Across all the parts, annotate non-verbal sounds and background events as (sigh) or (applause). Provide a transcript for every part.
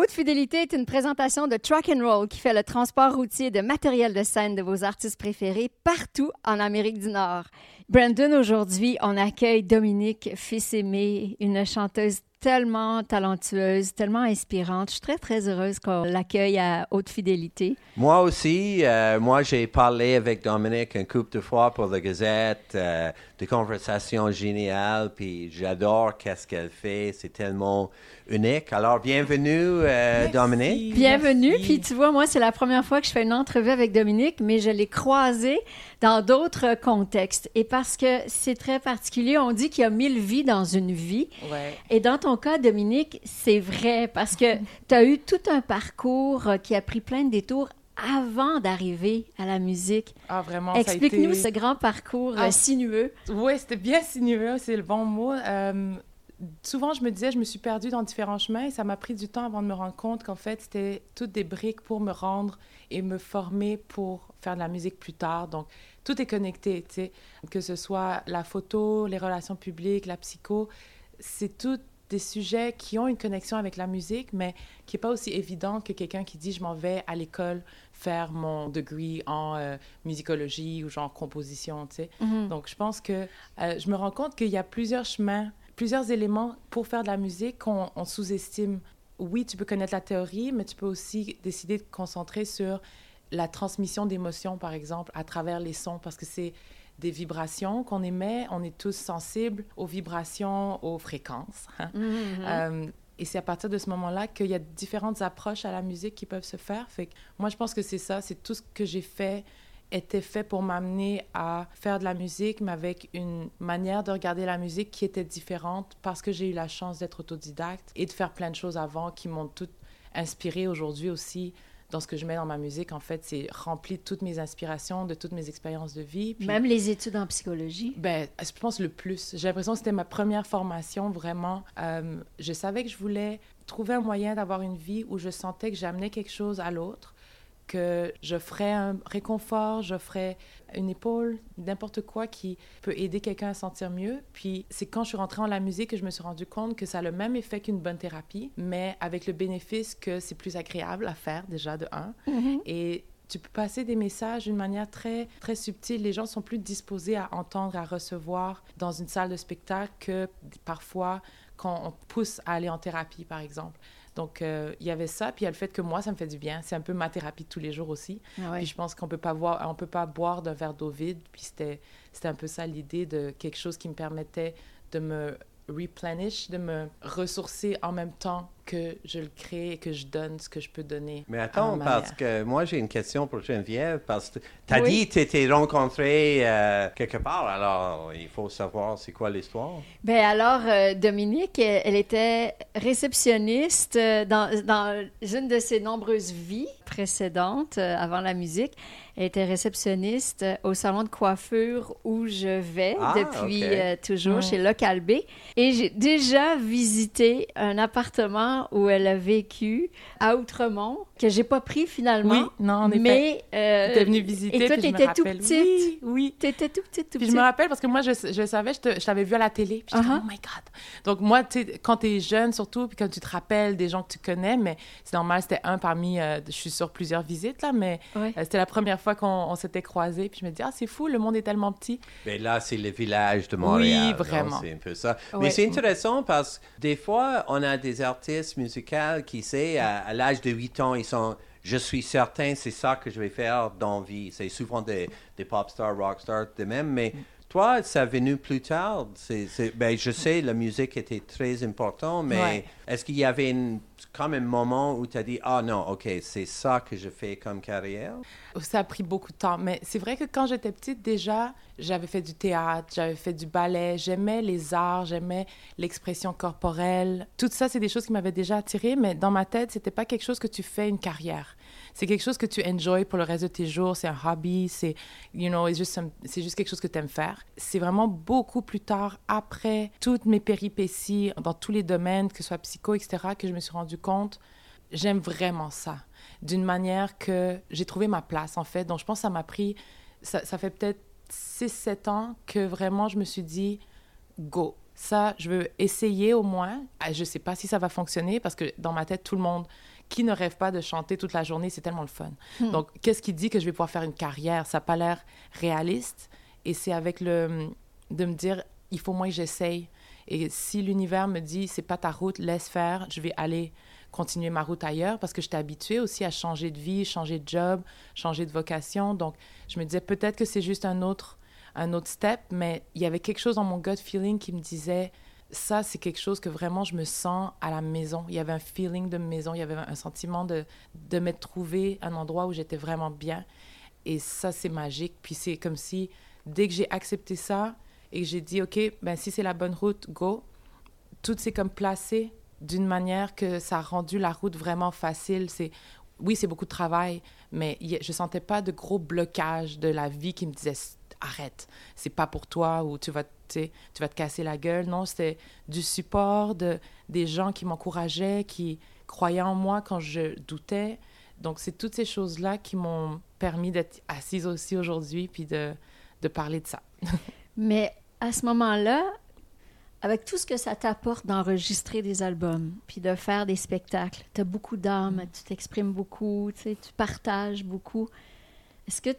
Haute Fidélité est une présentation de Truck and Roll qui fait le transport routier de matériel de scène de vos artistes préférés partout en Amérique du Nord. Brandon, aujourd'hui, on accueille Dominique Fils-Aimé, une chanteuse tellement talentueuse, tellement inspirante. Je suis très, très heureuse qu'on l'accueille à haute fidélité. Moi aussi, euh, moi j'ai parlé avec Dominique un couple de fois pour la Gazette, euh, des conversations géniales, puis j'adore qu'est-ce qu'elle fait, c'est tellement unique. Alors, bienvenue, euh, Dominique. Bienvenue, puis tu vois, moi, c'est la première fois que je fais une entrevue avec Dominique, mais je l'ai croisé dans d'autres contextes. Et parce que c'est très particulier, on dit qu'il y a mille vies dans une vie. Ouais. Et dans ton cas, Dominique, c'est vrai, parce que tu as eu tout un parcours qui a pris plein de détours avant d'arriver à la musique. Ah, vraiment, Explique-nous été- ce grand parcours Ah. euh, sinueux. Oui, c'était bien sinueux, c'est le bon mot. Euh, souvent, je me disais, je me suis perdue dans différents chemins et ça m'a pris du temps avant de me rendre compte qu'en fait, c'était toutes des briques pour me rendre et me former pour faire de la musique plus tard. Donc, tout est connecté, tu sais. Que ce soit la photo, les relations publiques, la psycho, c'est tout des sujets qui ont une connexion avec la musique, mais qui n'est pas aussi évident que quelqu'un qui dit je m'en vais à l'école faire mon degree en euh, musicologie ou genre composition, tu sais. Mhm. Donc, je pense que euh, je me rends compte qu'il y a plusieurs chemins, plusieurs éléments pour faire de la musique qu'on on sous-estime. Oui, tu peux connaître la théorie, mais tu peux aussi décider de te concentrer sur la transmission d'émotions, par exemple, à travers les sons, parce que c'est des vibrations qu'on émet. On est tous sensibles aux vibrations, aux fréquences. hein. (laughs) Mhm. Euh, et c'est à partir de ce moment-là qu'il y a différentes approches à la musique qui peuvent se faire. Fait que moi, je pense que c'est ça. C'est tout ce que j'ai fait était fait pour m'amener à faire de la musique, mais avec une manière de regarder la musique qui était différente parce que j'ai eu la chance d'être autodidacte et de faire plein de choses avant qui m'ont toutes inspiré aujourd'hui aussi dans ce que je mets dans ma musique. En fait, c'est rempli de toutes mes inspirations, de toutes mes expériences de vie. Puis- Même les études en psychologie? ben, je pense le plus. J'ai l'impression que c'était ma première formation, vraiment. Euh, je savais que je voulais trouver un moyen d'avoir une vie où je sentais que j'amenais quelque chose à l'autre, que je ferais un réconfort, je ferais une épaule, n'importe quoi qui peut aider quelqu'un à se sentir mieux. Puis c'est quand je suis rentrée en la musique que je me suis rendu compte que ça a le même effet qu'une bonne thérapie, mais avec le bénéfice que c'est plus agréable à faire déjà de un. Et tu peux passer des messages d'une manière très, très subtile. Les gens sont plus disposés à entendre, à recevoir dans une salle de spectacle que parfois quand on pousse à aller en thérapie, par exemple. Donc, euh, il y avait ça. Puis il y a le fait que moi, ça me fait du bien. C'est un peu ma thérapie de tous les jours aussi. Ah ouais. Puis je pense qu'on peut pas voir, on peut pas boire d'un verre d'eau vide. Puis c'était, c'était un peu ça l'idée de quelque chose qui me permettait de me replenish, de me ressourcer en même temps que je le crée et que je donne ce que je peux donner. Mais à attends, ma parce que moi j'ai une question pour Geneviève, parce que tu as Oui. dit que tu t'étais rencontré euh, quelque part, alors il faut savoir c'est quoi l'histoire. Ben alors, euh, Dominique, elle, elle était réceptionniste euh, dans, dans une de ses nombreuses vies précédentes, euh, avant la musique. Elle était réceptionniste au salon de coiffure où je vais Ah, depuis euh, toujours, Ouais. chez Local B. Et j'ai déjà visité un appartement où elle a vécu à Outremont, que j'ai pas pris finalement. Oui, non, en effet. mais euh, T'es venue visiter. et toi, t'étais tout petite. Oui, oui. T'étais tout petite, tout Puis je me rappelle parce que moi, je, je savais, je, t'avais vu à la télé. Puis j'étais Uh-huh. oh my God. Donc moi, tu sais, quand t'es jeune surtout, puis quand tu te rappelles des gens que tu connais, mais c'est normal, c'était un parmi, euh, je suis sur plusieurs visites là, mais Ouais. euh, c'était la première fois qu'on on s'était croisés. Puis je me dis, ah, c'est fou, le monde est tellement petit. Mais là, c'est le village de Montréal. non? vraiment. C'est un peu ça. Ouais. Mais c'est intéressant parce que des fois, on a des artistes musicaux qui, c'est à, l'âge de 8 ans, ils sont. Je suis certain, c'est ça que je vais faire dans vie. C'est souvent des, des pop stars, rock stars, de même. Mais toi, ça est venu plus tard? Ben, je sais, la musique était très importante, mais Ouais. est-ce qu'il y avait une, comme un moment où tu as dit, ah non, OK, c'est ça que je fais comme carrière? Ça a pris beaucoup de temps. Mais c'est vrai que quand j'étais petite, déjà, j'avais fait du théâtre, j'avais fait du ballet, j'aimais les arts, j'aimais l'expression corporelle. Tout ça, c'est des choses qui m'avaient déjà attirée, mais dans ma tête, c'était pas quelque chose que tu fais une carrière. C'est quelque chose que tu enjoy pour le reste de tes jours, c'est un hobby, c'est, you know, juste quelque chose que tu aimes faire. C'est vraiment beaucoup plus tard, après toutes mes péripéties dans tous les domaines, que ce soit psycho, etc., que je me suis rendu compte, j'aime vraiment ça d'une manière que j'ai trouvé ma place, en fait. Donc, je pense que ça m'a pris... Ça, ça fait peut-être 6-7 ans que vraiment, je me suis dit, go. Ça, je veux essayer au moins. Ah, je sais pas si ça va fonctionner parce que dans ma tête, tout le monde qui ne rêve pas de chanter toute la journée, c'est tellement le fun. Hmm. Donc, qu'est-ce qui dit que je vais pouvoir faire une carrière? Ça n'a pas l'air réaliste. Et c'est avec le de me dire, il faut moins que j'essaye. Et si l'univers me dit, c'est pas ta route, laisse faire, je vais aller continuer ma route ailleurs parce que j'étais habituée aussi à changer de vie, changer de job, changer de vocation. Donc, je me disais peut-être que c'est juste un autre, un autre step, mais il y avait quelque chose dans mon gut feeling qui me disait ça, c'est quelque chose que vraiment je me sens à la maison. Il y avait un feeling de maison, il y avait un sentiment de, de m'être trouvé un endroit où j'étais vraiment bien. Et ça, c'est magique. Puis c'est comme si, dès que j'ai accepté ça et que j'ai dit, OK, ben si c'est la bonne route, go, tout s'est comme placé d'une manière que ça a rendu la route vraiment facile. C'est oui, c'est beaucoup de travail, mais je sentais pas de gros blocage de la vie qui me disait arrête, c'est pas pour toi ou tu vas, tu vas te casser la gueule. Non, c'était du support de des gens qui m'encourageaient, qui croyaient en moi quand je doutais. Donc c'est toutes ces choses là qui m'ont permis d'être assise aussi aujourd'hui puis de de parler de ça. (laughs) mais à ce moment-là, avec tout ce que ça t'apporte d'enregistrer des albums, puis de faire des spectacles, tu as beaucoup d'âme, Mm. tu t'exprimes beaucoup, tu partages beaucoup. Est-ce que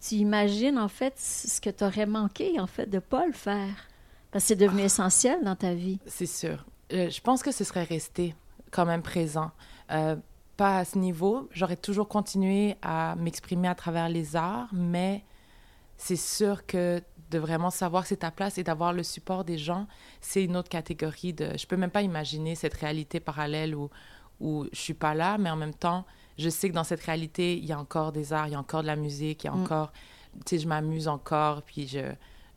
tu imagines, en fait, ce que tu aurais manqué, en fait, de pas le faire? Parce que c'est devenu Ah. essentiel dans ta vie. C'est sûr. Euh, je pense que ce serait resté quand même présent. Euh, pas à ce niveau. J'aurais toujours continué à m'exprimer à travers les arts, mais c'est sûr que de vraiment savoir que c'est ta place et d'avoir le support des gens, c'est une autre catégorie de... Je peux même pas imaginer cette réalité parallèle où, où je suis pas là, mais en même temps, je sais que dans cette réalité, il y a encore des arts, il y a encore de la musique, il y a Mm. encore... Tu sais, je m'amuse encore, puis je,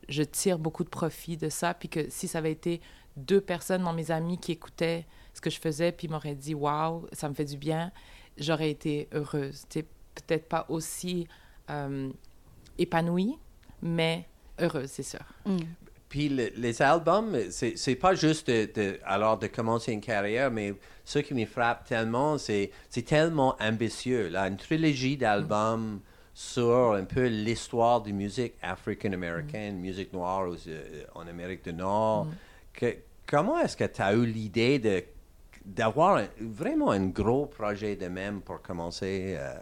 je tire beaucoup de profit de ça, puis que si ça avait été deux personnes dans mes amis qui écoutaient ce que je faisais, puis m'auraient dit « Waouh, ça me fait du bien », j'aurais été heureuse. Tu sais, peut-être pas aussi euh, épanouie, mais heureuse, c'est sûr. Mm. Puis le- les albums, c'est c'est pas juste de, de- alors de commencer une carrière, mais ce qui me frappe tellement, c'est c'est tellement ambitieux. Là, une trilogie d'albums sur un peu l'histoire de musique africaine-américaine, musique noire aux- euh, en Amérique du Nord. Que- comment est-ce que tu as eu l'idée de d'avoir un- vraiment un gros projet de même pour commencer euh,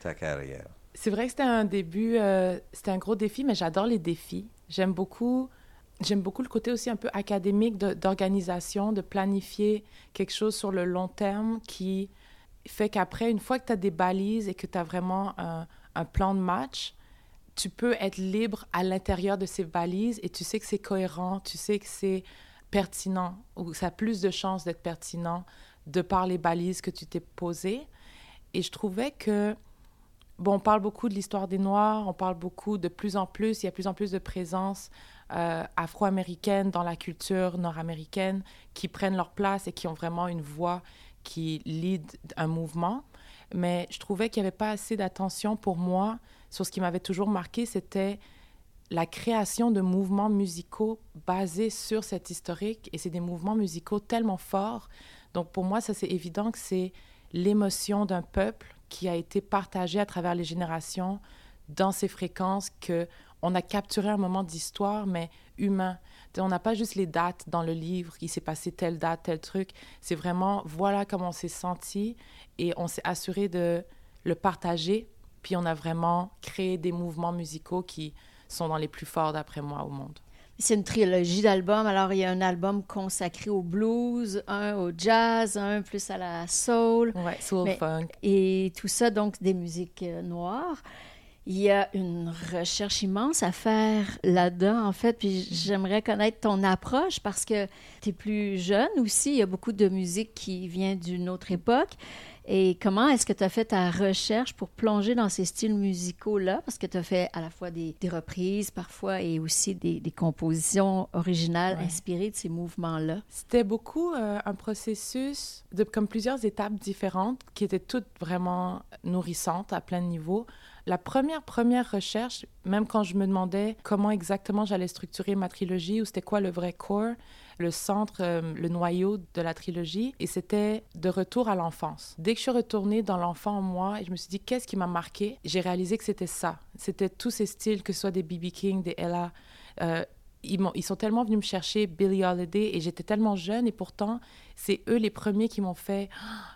ta carrière? C'est vrai que c'était un début, euh, c'était un gros défi, mais j'adore les défis. J'aime beaucoup, j'aime beaucoup le côté aussi un peu académique d'organisation, de, planifier quelque chose sur le long terme qui fait qu'après, une fois que tu as des balises et que tu as vraiment un, un plan de match, tu peux être libre à l'intérieur de ces balises et tu sais que c'est cohérent, tu sais que c'est pertinent ou ça a plus de chances d'être pertinent de par les balises que tu t'es posées. Et je trouvais que Bon, on parle beaucoup de l'histoire des Noirs, on parle beaucoup de plus en plus, il y a plus en plus de présence euh, afro-américaine dans la culture nord-américaine qui prennent leur place et qui ont vraiment une voix qui lead un mouvement. Mais je trouvais qu'il n'y avait pas assez d'attention pour moi sur ce qui m'avait toujours marqué, c'était la création de mouvements musicaux basés sur cet historique. Et c'est des mouvements musicaux tellement forts. Donc pour moi, ça c'est évident que c'est l'émotion d'un peuple qui a été partagée à travers les générations dans ces fréquences que on a capturé un moment d'histoire, mais humain. On n'a pas juste les dates dans le livre, il s'est passé telle date, tel truc. C'est vraiment, voilà comment on s'est senti et on s'est assuré de le partager. Puis on a vraiment créé des mouvements musicaux qui sont dans les plus forts, d'après moi, au monde. C'est une trilogie d'albums. Alors, il y a un album consacré au blues, un au jazz, un plus à la soul. Ouais, soul Mais- funk. Et tout ça, donc, des musiques euh, noires. Il y a une recherche immense à faire là-dedans, en fait. Puis j'aimerais connaître ton approche parce que tu es plus jeune aussi. Il y a beaucoup de musique qui vient d'une autre époque. Et comment est-ce que tu as fait ta recherche pour plonger dans ces styles musicaux-là? Parce que tu as fait à la fois des, des reprises parfois et aussi des, des compositions originales Ouais. inspirées de ces mouvements-là. C'était beaucoup euh, un processus de comme plusieurs étapes différentes qui étaient toutes vraiment nourrissantes à plein de niveaux. La première première recherche, même quand je me demandais comment exactement j'allais structurer ma trilogie ou c'était quoi le vrai core, le centre, euh, le noyau de la trilogie, et c'était de retour à l'enfance. Dès que je suis retournée dans l'enfant en moi je me suis dit qu'est-ce qui m'a marqué, j'ai réalisé que c'était ça. C'était tous ces styles, que ce soit des B.B. King, des Ella, euh, ils, ils sont tellement venus me chercher Billie Holiday et j'étais tellement jeune et pourtant, c'est eux les premiers qui m'ont fait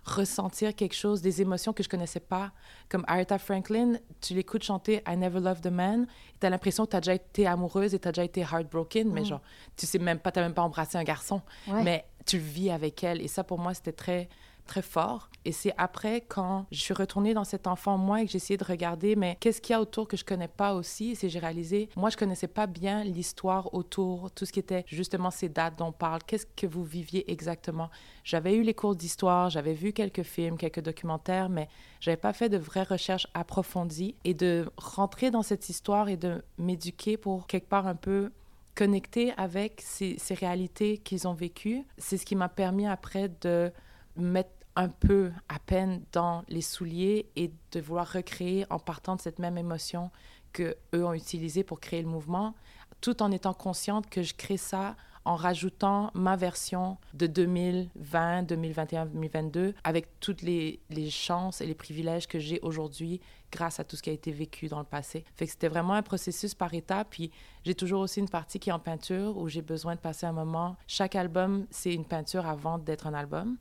ressentir quelque chose, des émotions que je connaissais pas. Comme Aretha Franklin, tu l'écoutes chanter I Never Loved a Man, tu as l'impression que tu as déjà été amoureuse et tu as déjà été heartbroken, mais mm. genre, tu sais même pas, tu même pas embrassé un garçon, mais tu vis avec elle. Et ça, pour moi, c'était très très fort. Et c'est après, quand je suis retournée dans cet enfant moi et que j'ai essayé de regarder, mais qu'est-ce qu'il y a autour que je connais pas aussi, c'est j'ai réalisé, moi, je connaissais pas bien l'histoire autour, tout ce qui était justement ces dates dont on parle. Qu'est-ce que vous viviez exactement? J'avais eu les cours d'histoire, j'avais vu quelques films, quelques documentaires, mais j'avais pas fait de vraies recherches approfondies et de rentrer dans cette histoire et de m'éduquer pour quelque part un peu connecter avec ces, ces réalités qu'ils ont vécues. C'est ce qui m'a permis après de mettre un peu à peine dans les souliers et de vouloir recréer en partant de cette même émotion que eux ont utilisée pour créer le mouvement, tout en étant consciente que je crée ça en rajoutant ma version de 2020, 2021, 2022, avec toutes les, les chances et les privilèges que j'ai aujourd'hui grâce à tout ce qui a été vécu dans le passé. Fait que c'était vraiment un processus par étapes. Puis j'ai toujours aussi une partie qui est en peinture où j'ai besoin de passer un moment. Chaque album, c'est une peinture avant d'être un album.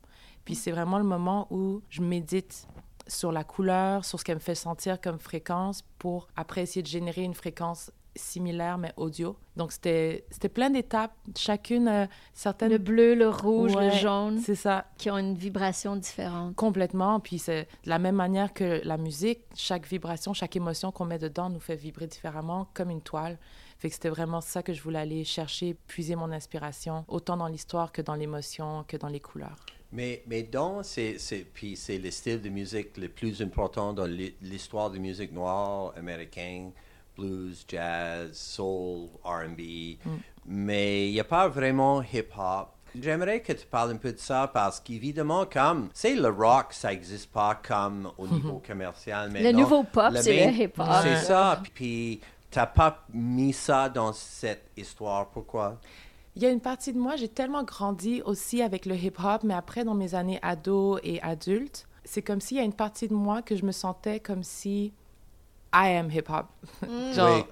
Puis c'est vraiment le moment où je médite sur la couleur, sur ce qu'elle me fait sentir comme fréquence pour après essayer de générer une fréquence similaire mais audio. Donc c'était c'était plein d'étapes, chacune euh, certaines le bleu, le rouge, le jaune. C'est ça qui ont une vibration différente. Complètement, puis c'est de la même manière que la musique, chaque vibration, chaque émotion qu'on met dedans nous fait vibrer différemment comme une toile. Fait que c'était vraiment ça que je voulais aller chercher, puiser mon inspiration, autant dans l'histoire que dans l'émotion, que dans les couleurs. Mais, mais dans, c'est, puis c'est le style de musique le plus important dans l'histoire de musique noire américaine, blues, jazz, soul, R&B. Mm. Mais il n'y a pas vraiment hip-hop. J'aimerais que tu parles un peu de ça parce qu'évidemment, comme, c'est le rock, ça n'existe pas comme au niveau commercial. Mais le nouveau pop, c'est le hip-hop. C'est ça. Puis, tu n'as pas mis ça dans cette histoire. Pourquoi? Il y a une partie de moi, j'ai tellement grandi aussi avec le hip-hop, mais après, dans mes années ado et adulte, c'est comme s'il y a une partie de moi que je me sentais comme si I am hip-hop. Mm. (laughs) Genre,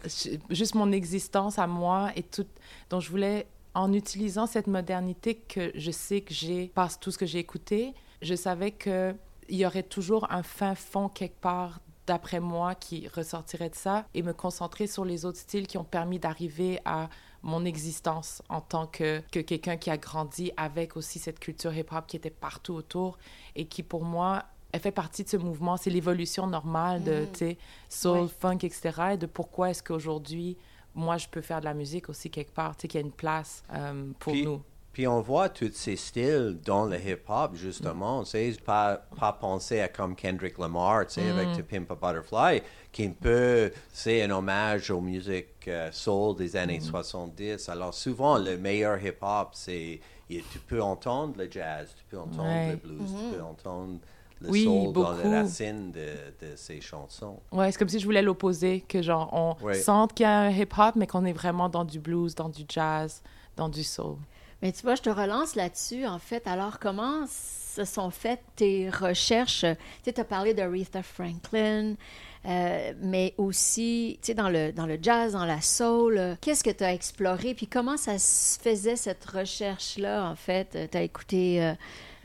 juste mon existence à moi et tout. Donc, je voulais, en utilisant cette modernité que je sais que j'ai par tout ce que j'ai écouté, je savais qu'il y aurait toujours un fin fond quelque part d'après moi qui ressortirait de ça et me concentrer sur les autres styles qui ont permis d'arriver à mon existence en tant que, que quelqu'un qui a grandi avec aussi cette culture hip-hop qui était partout autour et qui, pour moi, elle fait partie de ce mouvement. C'est l'évolution normale de, mm. tu sais, soul, funk, etc. Et de pourquoi est-ce qu'aujourd'hui, moi, je peux faire de la musique aussi quelque part, tu sais, qu'il y a une place euh, pour nous. Puis on voit tous ces styles dans le hip-hop, justement. Mm. Sais, pas, pas penser à comme Kendrick Lamar, tu sais, avec mm. To Pimp a Butterfly, qui peut, c'est un hommage aux musiques euh, soul des années 70. Mm. Alors souvent, le meilleur hip-hop, c'est, tu peux entendre le jazz, tu peux entendre le blues, tu mm-hmm. peux entendre le soul dans les racines de, de ces chansons. Ouais, c'est comme si je voulais l'opposer, que genre, on sente qu'il y a un hip-hop, mais qu'on est vraiment dans du blues, dans du jazz, dans du soul. Mais tu vois, je te relance là-dessus, en fait. Alors, comment se sont faites tes recherches? Tu sais, as parlé d'Aretha Franklin, euh, mais aussi, tu sais, dans le, dans le jazz, dans la soul, qu'est-ce que tu as exploré? Puis comment ça se faisait, cette recherche-là, en fait? Tu as écouté... Euh, euh,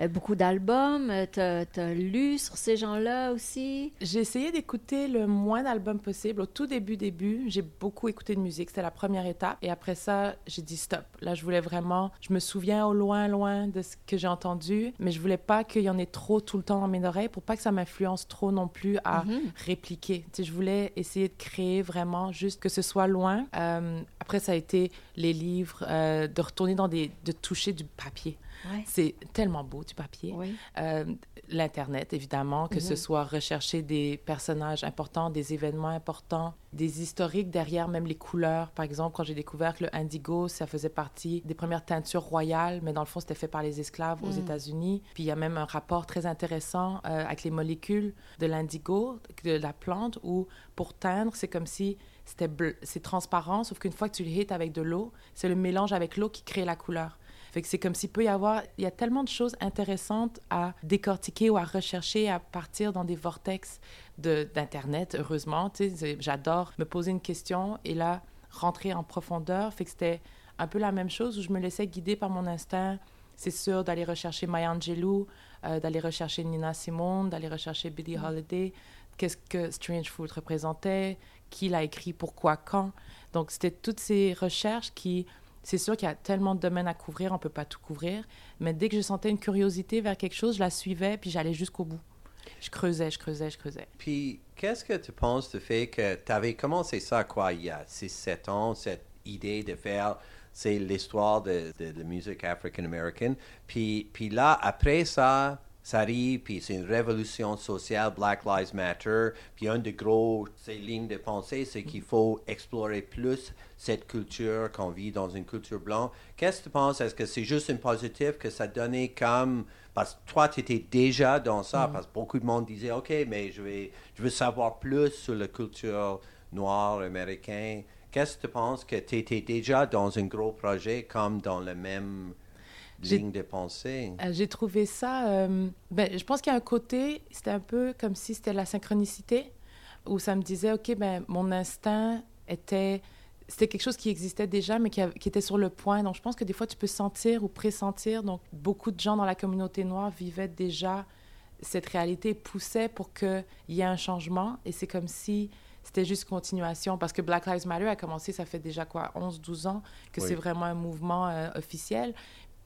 beaucoup d'albums. Euh, tu as, lu sur ces gens-là aussi? J'ai essayé d'écouter le moins d'albums possible. Au tout début, début, j'ai beaucoup écouté de musique. C'était la première étape. Et après ça, j'ai dit stop. Là, je voulais vraiment... Je me souviens au loin, loin de ce que j'ai entendu, mais je voulais pas qu'il y en ait trop tout le temps dans mes oreilles pour pas que ça m'influence trop non plus à mhm. répliquer. Tu sais, je voulais essayer de créer vraiment juste que ce soit loin. Euh, après, ça a été les livres, de retourner dans des... de toucher du papier. C'est tellement beau du papier. Euh, L'Internet, évidemment, que ce mhm. soit rechercher des personnages importants, des événements importants, des historiques derrière même les couleurs. Par exemple, quand j'ai découvert que le indigo, ça faisait partie des premières teintures royales, mais dans le fond, c'était fait par les esclaves aux mhm. États-Unis. Puis il y a même un rapport très intéressant euh, avec les molécules de l'indigo, de la plante, où pour teindre, c'est comme si c'était c'est transparent, sauf qu'une fois que tu le hits avec de l'eau, c'est le mélange avec l'eau qui crée la couleur. Fait que c'est comme s'il peut y avoir, il y a tellement de choses intéressantes à décortiquer ou à rechercher à partir dans des vortex d'Internet, heureusement. Tu sais, j'adore me poser une question et là, rentrer en profondeur. Fait que c'était un peu la même chose où je me laissais guider par mon instinct. C'est sûr d'aller rechercher Maya Angelou, euh, d'aller rechercher Nina Simone, d'aller rechercher Billie mm. Holiday, qu'est-ce que Strange Fruit représentait, qui l'a écrit, pourquoi, quand? Donc, c'était toutes ces recherches qui... C'est sûr qu'il y a tellement de domaines à couvrir, on ne peut pas tout couvrir, mais dès que je sentais une curiosité vers quelque chose, je la suivais, puis j'allais jusqu'au bout. Je creusais, je creusais, je creusais. Puis, qu'est-ce que tu penses du fait que tu avais commencé ça, quoi, il y a 6-7 ans, cette idée de faire c'est l'histoire de, la musique africaine-américaine. Puis, puis là, après ça, ça arrive, puis c'est une révolution sociale, Black Lives Matter. Puis une des gros ces lignes de pensée, c'est qu'il faut explorer plus cette culture qu'on vit dans une culture blanche. Qu'est-ce que tu penses? Est-ce que c'est juste une positif que ça donnait comme... Parce que toi, tu étais déjà dans ça, mm. parce que beaucoup de monde disait, OK, mais je, vais, je veux savoir plus sur la culture noire américaine. Qu'est-ce que tu penses que tu étais déjà dans un gros projet comme dans le même ligne de pensée. Euh, j'ai trouvé ça. Euh, ben, je pense qu'il y a un côté, c'était un peu comme si c'était la synchronicité, où ça me disait, OK, ben, mon instinct était. C'était quelque chose qui existait déjà, mais qui, qui, était sur le point. Donc, je pense que des fois, tu peux sentir ou pressentir. Donc, beaucoup de gens dans la communauté noire vivaient déjà cette réalité, poussaient pour qu'il y ait un changement. Et c'est comme si c'était juste continuation parce que Black Lives Matter a commencé, ça fait déjà quoi, 11, 12 ans que c'est vraiment un mouvement euh, officiel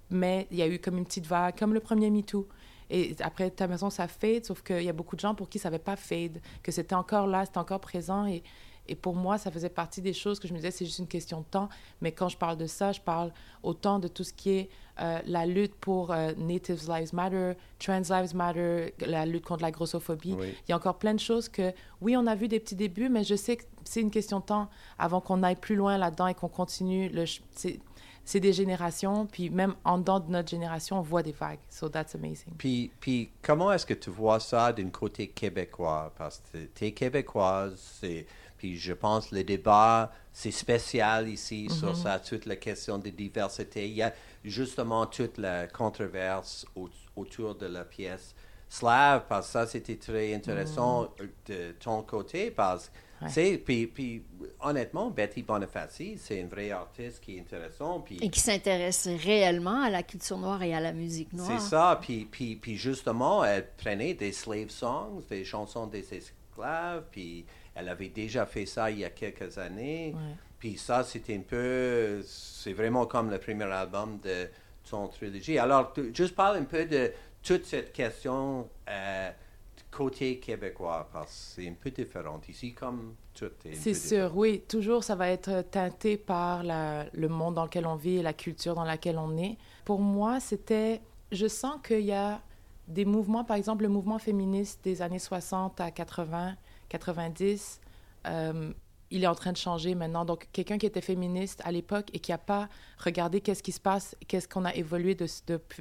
mais il y a eu comme une petite vague, comme le premier MeToo. Et après, ta maison, ça fade, sauf qu'il y a beaucoup de gens pour qui ça n'avait pas fade, que c'était encore là, c'était encore présent. Et, et pour moi, ça faisait partie des choses que je me disais, c'est juste une question de temps. Mais quand je parle de ça, je parle autant de tout ce qui est euh, la lutte pour euh, Native Lives Matter, Trans Lives Matter, la lutte contre la grossophobie. Il y a encore plein de choses que, oui, on a vu des petits débuts, mais je sais que c'est une question de temps avant qu'on aille plus loin là-dedans et qu'on continue. Le, c'est des générations, puis même en dedans de notre génération, on voit des vagues. So that's amazing. Puis, puis comment est-ce que tu vois ça d'un côté québécois? Parce que tu es québécoise, puis je pense le débat, c'est spécial ici sur mm-hmm. ça, toute la question de diversité. Il y a justement toute la controverse autour de la pièce slave, parce que ça, c'était très intéressant mm. de ton côté, parce que puis, puis, honnêtement, Betty Bonifaci, c'est une vraie artiste qui est intéressante. Puis, et qui s'intéresse réellement à la culture noire et à la musique noire. C'est ça. Puis, puis, puis, justement, elle prenait des slave songs, des chansons des esclaves. Puis elle avait déjà fait ça il y a quelques années. Puis ça, c'était un peu... C'est vraiment comme le premier album de son trilogie. Alors, juste parle un peu de toute cette question... Euh, côté québécois, parce que c'est un peu différent ici, comme tout est. C'est sûr, oui. Toujours, ça va être teinté par la, le monde dans lequel on vit et la culture dans laquelle on est. Pour moi, c'était. Je sens qu'il y a des mouvements, par exemple, le mouvement féministe des années 60 à 80, 90. Euh, il est en train de changer maintenant. Donc, quelqu'un qui était féministe à l'époque et qui n'a pas regardé qu'est-ce qui se passe, qu'est-ce qu'on a évolué de,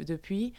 depuis,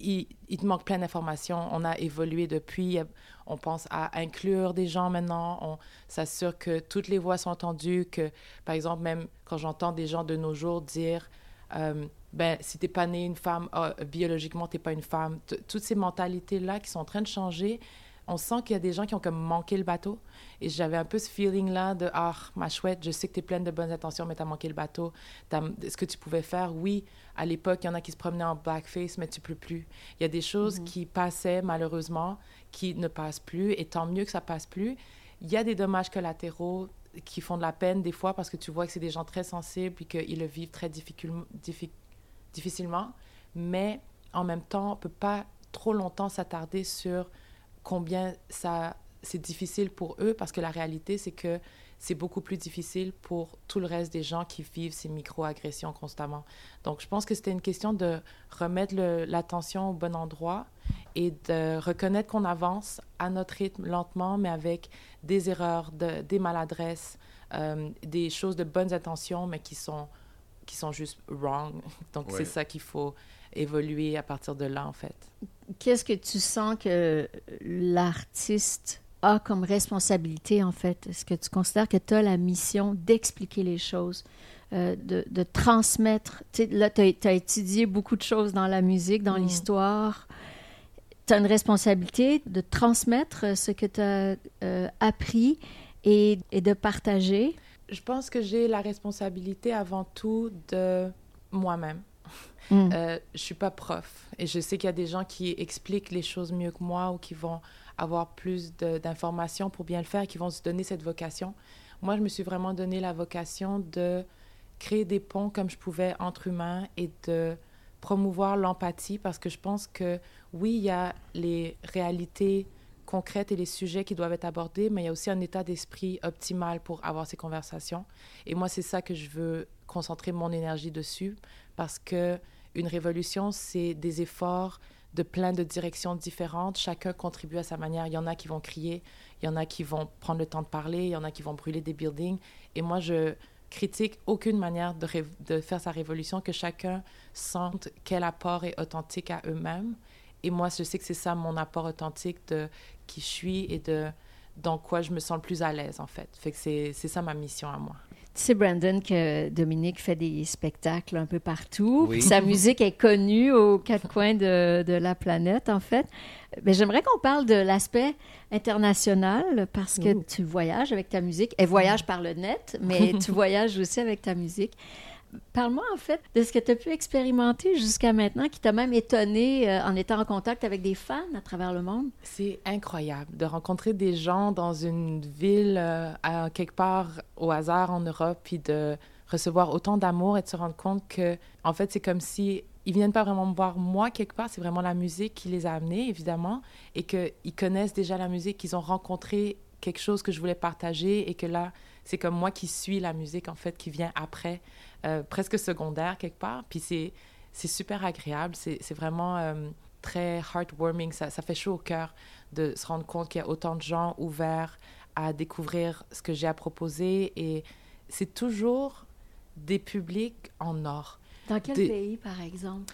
il, te manque plein d'informations. On a évolué depuis. On pense à inclure des gens maintenant. On s'assure que toutes les voix sont entendues. Que, par exemple, même quand j'entends des gens de nos jours dire euh, ben, si t'es pas née une femme, oh, biologiquement, t'es pas une femme. Toutes ces mentalités-là qui sont en train de changer, on sent qu'il y a des gens qui ont comme manqué le bateau. Et j'avais un peu ce feeling-là de Ah, ma chouette, je sais que tu es pleine de bonnes intentions, mais tu as manqué le bateau. Ce que tu pouvais faire, oui, à l'époque, il y en a qui se promenaient en blackface, mais tu peux plus. Il y a des choses mm-hmm. qui passaient, malheureusement, qui ne passent plus, et tant mieux que ça passe plus. Il y a des dommages collatéraux qui font de la peine des fois parce que tu vois que c'est des gens très sensibles et qu'ils le vivent très difficilement. Mais en même temps, on ne peut pas trop longtemps s'attarder sur combien ça c'est difficile pour eux parce que la réalité c'est que c'est beaucoup plus difficile pour tout le reste des gens qui vivent ces micro-agressions constamment. Donc je pense que c'était une question de remettre l'attention au bon endroit et de reconnaître qu'on avance à notre rythme lentement mais avec des erreurs, de, des maladresses, euh, des choses de bonnes intentions mais qui sont qui sont juste wrong. (laughs) Donc c'est ça qu'il faut évoluer à partir de là, en fait. Qu'est-ce que tu sens que l'artiste a comme responsabilité, en fait? Est-ce que tu considères que tu as la mission d'expliquer les choses, euh, de, de, transmettre? là, tu as, étudié beaucoup de choses dans la musique, dans mm. l'histoire. Tu as une responsabilité de transmettre ce que tu as euh, appris et, et, de partager? Je pense que j'ai la responsabilité avant tout de moi-même. Mm. Euh, je suis pas prof et je sais qu'il y a des gens qui expliquent les choses mieux que moi ou qui vont avoir plus d'informations pour bien le faire qui vont se donner cette vocation. Moi, je me suis vraiment donné la vocation de créer des ponts comme je pouvais entre humains et de promouvoir l'empathie parce que je pense que oui, il y a les réalités concrètes et les sujets qui doivent être abordés, mais il y a aussi un état d'esprit optimal pour avoir ces conversations. Et moi, c'est ça que je veux concentrer mon énergie dessus parce que une révolution, c'est des efforts de plein de directions différentes. Chacun contribue à sa manière. Il y en a qui vont crier, il y en a qui vont prendre le temps de parler, il y en a qui vont brûler des buildings. Et moi, je critique aucune manière de, de faire sa révolution, que chacun sente quel apport est authentique à eux-mêmes. Et moi, je sais que c'est ça mon apport authentique de qui je suis et de dans quoi je me sens le plus à l'aise, en fait. Fait que c'est ça ma mission à moi. Tu sais, Brandon, que Dominique fait des spectacles un peu partout. Oui. puis Sa musique est connue aux quatre (laughs) coins de, de la planète, en fait. Mais j'aimerais qu'on parle de l'aspect international parce que Ouh. tu voyages avec ta musique. Elle voyage par le net, mais (laughs) tu voyages aussi avec ta musique. Parle-moi, en fait, de ce que tu as pu expérimenter jusqu'à maintenant qui t'a même étonné euh, en étant en contact avec des fans à travers le monde? C'est incroyable de rencontrer des gens dans une ville, euh, à quelque part au hasard en Europe, puis de recevoir autant d'amour et de se rendre compte que, en fait, c'est comme si ils viennent pas vraiment me voir moi quelque part, c'est vraiment la musique qui les a amenés, évidemment, et qu'ils connaissent déjà la musique, qu'ils ont rencontré quelque chose que je voulais partager et que là, c'est comme moi qui suis la musique, en fait, qui vient après, euh, presque secondaire quelque part. Puis c'est, c'est super agréable, c'est, c'est vraiment euh, très heartwarming, ça, ça fait chaud au cœur de se rendre compte qu'il y a autant de gens ouverts à découvrir ce que j'ai à proposer et c'est toujours des publics en or. Dans quel Des- pays, par exemple?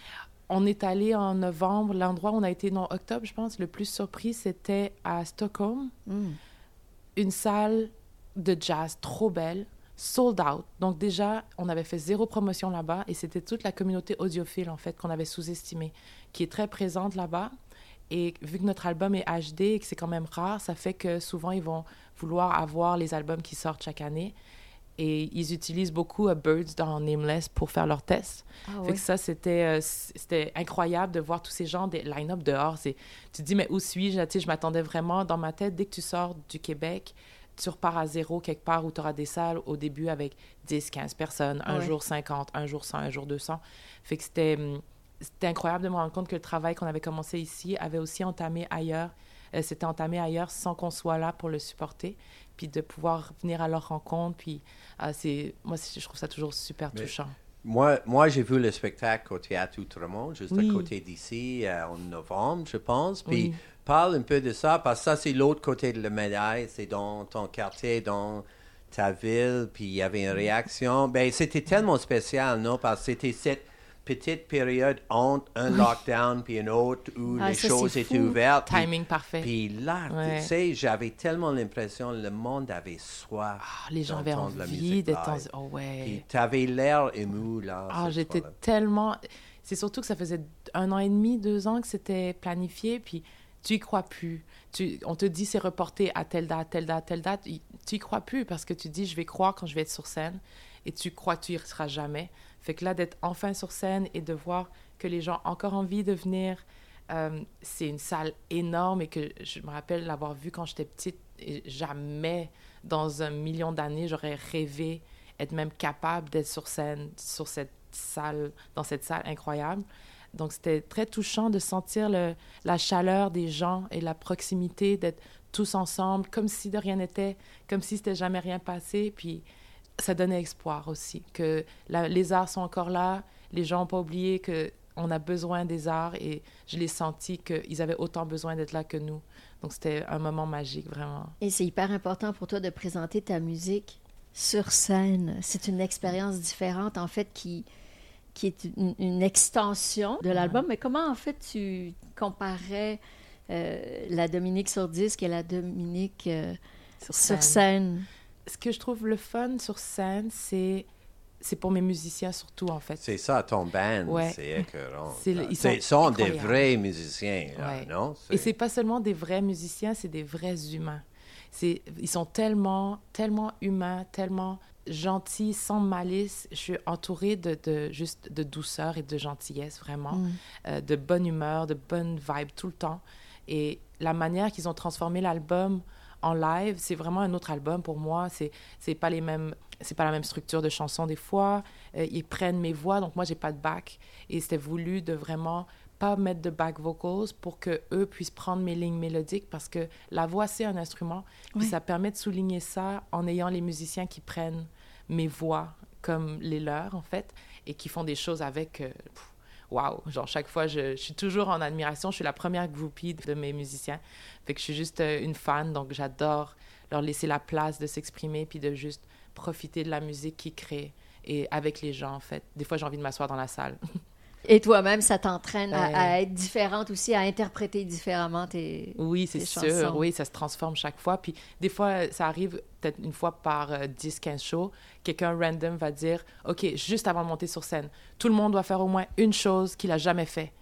On est allé en novembre, l'endroit où on a été, non, octobre, je pense, le plus surpris, c'était à Stockholm, Hmm. une salle de jazz trop belle, sold out. Donc déjà, on avait fait zéro promotion là-bas et c'était toute la communauté audiophile, en fait, qu'on avait sous-estimée, qui est très présente là-bas. Et vu que notre album est HD et que c'est quand même rare, ça fait que souvent, ils vont vouloir avoir les albums qui sortent chaque année. Et ils utilisent beaucoup euh, Birds dans Nameless pour faire leurs tests. Ah Fait oui. que ça, c'était euh, c'était incroyable de voir tous ces gens, des line-up dehors. C'est- Tu te dis, mais où suis-je? Je m'attendais vraiment dans ma tête, dès que tu sors du Québec, tu repars à zéro quelque part où tu auras des salles au début avec 10, 15 personnes, un Ouais. jour 50, un jour 100, un jour 200. Fait que c'était hum, c'était incroyable de me rendre compte que le travail qu'on avait commencé ici avait aussi entamé ailleurs. euh, C'était entamé ailleurs sans qu'on soit là pour le supporter, puis de pouvoir venir à leur rencontre. Puis ah, c'est moi, c'est- je trouve ça toujours super Mais- touchant. Moi, moi j'ai vu le spectacle au Théâtre Outremont, juste Oui. à côté d'ici, euh, en novembre, je pense. Puis Oui. parle un peu de ça, parce que ça, c'est l'autre côté de la médaille. C'est dans ton quartier, dans ta ville, puis il y avait une réaction. Ben, c'était tellement spécial, non? Parce que c'était cette petite période entre un lockdown puis un autre où Ah, les ça, choses étaient fou. ouvertes. puis- Timing parfait. Puis là, Ouais. tu sais, j'avais tellement l'impression que le monde avait soif. Ah, les gens avaient envie live. en... Oh ouais. Puis t'avais l'air ému, là. Ah, j'étais tellement... C'est surtout que ça faisait un an et demi, deux ans que c'était planifié, puis tu y crois plus. Tu... On te dit c'est reporté à telle date, telle date, telle date. Tu y crois plus parce que tu dis je vais croire quand je vais être sur scène et tu crois que tu y seras jamais. Fait que là, d'être enfin sur scène et de voir que les gens ont encore envie de venir, euh, c'est une salle énorme et que je me rappelle l'avoir vue quand j'étais petite et jamais dans un million d'années j'aurais rêvé être même capable d'être sur scène sur cette salle dans cette salle incroyable. Donc c'était très touchant de sentir la chaleur des gens et la proximité d'être tous ensemble comme si de rien n'était comme si c'était jamais rien passé. Puis ça donnait espoir aussi que la- les arts sont encore là les gens n'ont pas oublié que on a besoin des arts et je l'ai senti qu'ils avaient autant besoin d'être là que nous. Donc c'était un moment magique, vraiment. Et c'est hyper important pour toi de présenter ta musique sur scène. C'est une expérience différente, en fait, qui, qui est une, une extension de l'album. Mais comment, en fait, tu comparais euh, la Dominique sur disque et la Dominique euh, sur scène? Ce que je trouve le fun sur scène, c'est c'est pour mes musiciens surtout en fait. C'est ça, ton band, Ouais. c'est écœurant. Ils C'est- sont sont des vrais musiciens, là, Ouais. non? Et c'est pas seulement des vrais musiciens, c'est des vrais humains. C'est ils sont tellement tellement humains, tellement gentil, sans malice. Je suis entourée de, de juste de douceur et de gentillesse, vraiment, Mm. euh, de bonne humeur, de bonne vibe tout le temps. Et la manière qu'ils ont transformé l'album en live, c'est vraiment un autre album pour moi. C'est c'est pas les mêmes, c'est pas la même structure de chansons des fois. Euh, ils prennent mes voix, donc moi j'ai pas de back. Et c'était voulu de vraiment pas mettre de back vocals pour que eux puissent prendre mes lignes mélodiques parce que la voix c'est un instrument. Oui. ça permet de souligner ça en ayant les musiciens qui prennent mes voix comme les leurs en fait et qui font des choses avec. euh, pff, Waouh! Genre, chaque fois, je, je suis toujours en admiration. Je suis la première groupie de mes musiciens. Fait que je suis juste euh, une fan, donc j'adore leur laisser la place de s'exprimer puis de juste profiter de la musique qu'ils créent et avec les gens, en fait. Des fois, j'ai envie de m'asseoir dans la salle. (laughs) Et toi-même, ça t'entraîne à, Ouais. à être différente aussi, à interpréter différemment tes... Oui, c'est sûr. Oui, ça se transforme chaque fois. Puis des fois, ça arrive peut-être une fois par euh, 10-15 shows. Quelqu'un random va dire OK, juste avant de monter sur scène, tout le monde doit faire au moins une chose qu'il a jamais fait.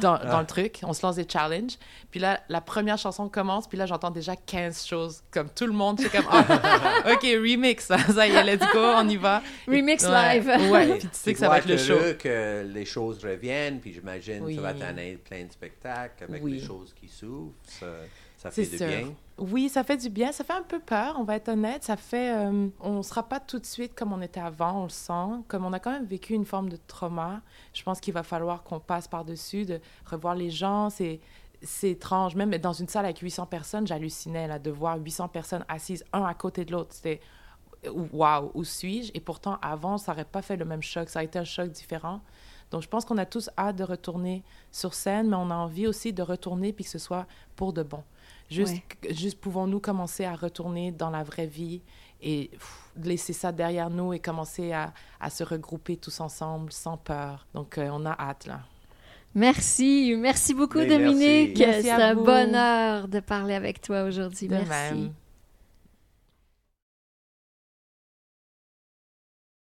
Dans, dans le truc, on se lance des challenges. Puis là, la première chanson commence, puis là, j'entends déjà 15 choses. Comme tout le monde, c'est comme Ah, OK, remix, (laughs) ça y est, let's go, on y va. Remix Ouais, live. Ouais, puis tu sais que ça va être le show. que les choses reviennent, puis j'imagine Oui. ça va être année plein de spectacles avec Oui. les choses qui s'ouvrent. Ça, ça fait C'est du sûr. bien. Oui, ça fait du bien. Ça fait un peu peur, on va être honnête. Ça fait. euh, on ne sera pas tout de suite comme on était avant, on le sent. Comme on a quand même vécu une forme de trauma, je pense qu'il va falloir qu'on passe par-dessus, de revoir les gens. C'est. C'est étrange, même dans une salle avec 800 personnes, j'hallucinais là, de voir 800 personnes assises un à côté de l'autre. C'était waouh, où suis-je? Et pourtant, avant, ça n'aurait pas fait le même choc. Ça a été un choc différent. Donc, je pense qu'on a tous hâte de retourner sur scène, mais on a envie aussi de retourner puis que ce soit pour de bon. Juste, Ouais. juste pouvons-nous commencer à retourner dans la vraie vie et pff, laisser ça derrière nous et commencer à, à se regrouper tous ensemble sans peur. Donc, euh, on a hâte, là. Merci, merci beaucoup Dominique. C'est un bonheur de parler avec toi aujourd'hui. Merci. même.